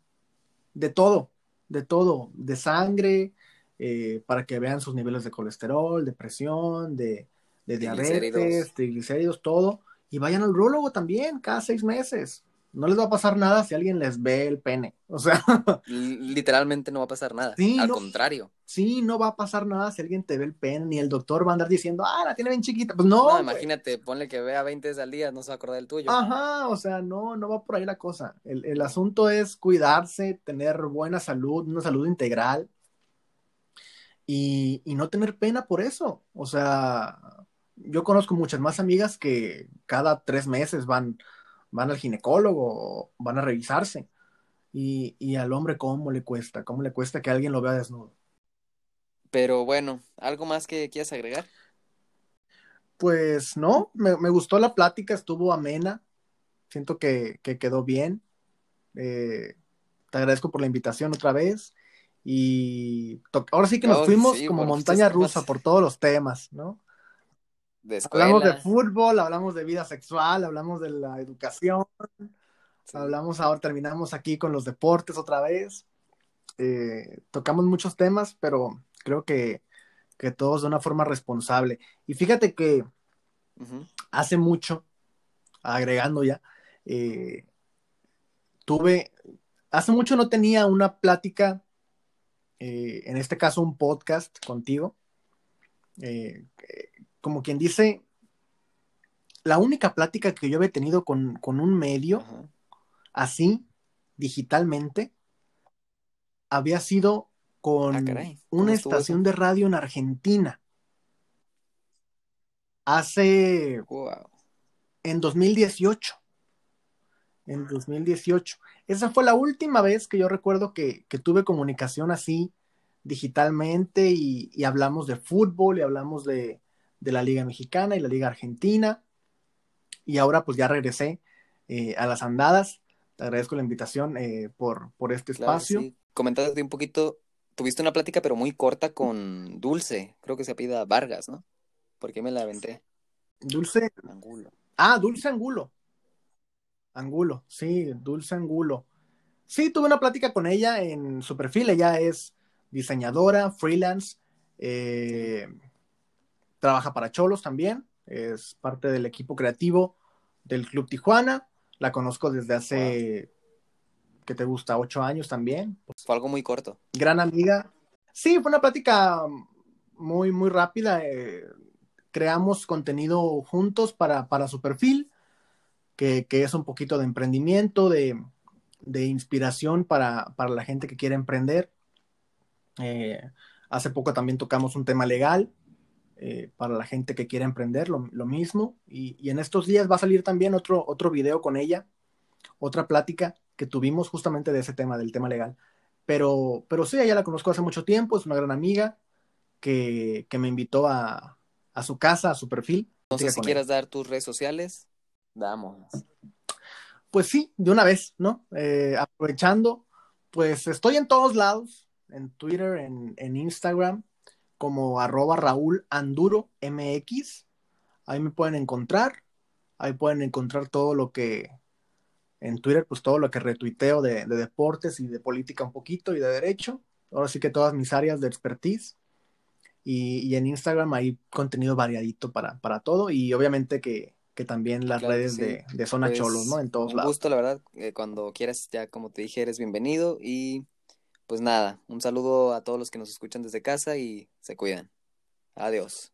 de todo de todo, de sangre, eh, para que vean sus niveles de colesterol, de presión, de, de diabetes, triglicéridos, todo. Y vayan al urologo también cada seis meses no les va a pasar nada si alguien les ve el pene. O sea. Literalmente no va a pasar nada. Al contrario. Sí, no va a pasar nada si alguien te ve el pene, ni el doctor va a andar diciendo, ah, la tiene bien chiquita. Pues no. No, imagínate, ponle que vea 20 veces al día, no se va a acordar del tuyo. Ajá, o sea, no, no va por ahí la cosa. El, el asunto es cuidarse, tener buena salud, una salud integral. Y, y no tener pena por eso. O sea, yo conozco muchas más amigas que cada tres meses van van al ginecólogo, van a revisarse. Y, al hombre, ¿cómo le cuesta? ¿Cómo le cuesta que alguien lo vea desnudo? Pero bueno, ¿algo más que quieras agregar? Pues no, me, gustó la plática, estuvo amena, siento que, quedó bien. Eh, te agradezco por la invitación otra vez. Y ahora sí que nos fuimos como montaña rusa por todos los temas, ¿no? Hablamos de fútbol, hablamos de vida sexual, hablamos de la educación, hablamos ahora, terminamos aquí con los deportes otra vez. Eh, tocamos muchos temas, pero creo que, todos de una forma responsable. Y fíjate que hace mucho, agregando ya, eh, tuve, hace mucho no tenía una plática, eh, en este caso un podcast contigo como quien dice, la única plática que yo había tenido con, un medio, así, digitalmente, había sido con ah, una estación de radio en Argentina. Hace. En 2018. En 2018. Esa fue la última vez que yo recuerdo que, tuve comunicación así digitalmente y, hablamos de fútbol y hablamos de, de la Liga Mexicana y la Liga Argentina. Y ahora pues ya regresé eh, a las andadas. Te agradezco la invitación eh, por, por este espacio. Sí. Comentaste un poquito, tuviste una plática pero muy corta con Dulce, creo que se apida Vargas, ¿no? ¿Por qué me la aventé? Dulce. Angulo. Ah, Dulce Angulo. Angulo, sí, Dulce Angulo. Sí, tuve una plática con ella en su perfil. Ella es diseñadora, freelance, eh, trabaja para Cholos también, es parte del equipo creativo del Club Tijuana, la conozco desde hace, que te gusta? Ocho años también. Fue algo muy corto. Gran amiga. Sí, fue una plática muy, muy rápida. Eh, creamos contenido juntos para, su perfil, que, es un poquito de emprendimiento, de, inspiración para, la gente que quiere emprender. Eh, hace poco también tocamos un tema legal, eh, para la gente que quiere emprender, lo, mismo. Y, en estos días va a salir también otro, otro video con ella, otra plática que tuvimos justamente de ese tema, del tema legal. Pero, pero sí, ella la conozco hace mucho tiempo, es una gran amiga que, me invitó a, su casa, a su perfil. Sé si quieras dar tus redes sociales. Damos. Pues sí, de una vez, ¿no? Eh, aprovechando, pues estoy en todos lados, en Twitter, en, en Instagram, como arroba Raúl Anduro MX. Ahí me pueden encontrar. Ahí pueden encontrar todo lo que en Twitter, pues todo lo que retuiteo de, deportes y de política un poquito y de derecho. Ahora sí que todas mis áreas de expertise. Y, en Instagram hay contenido variadito para, para todo. Y obviamente que, también las redes de, Zona pues, Cholos, ¿no? En todos un lados. gusto, la verdad. Eh, cuando quieras, ya como te dije, eres bienvenido. Y pues nada, un saludo a todos los que nos escuchan desde casa y se cuidan. Adiós.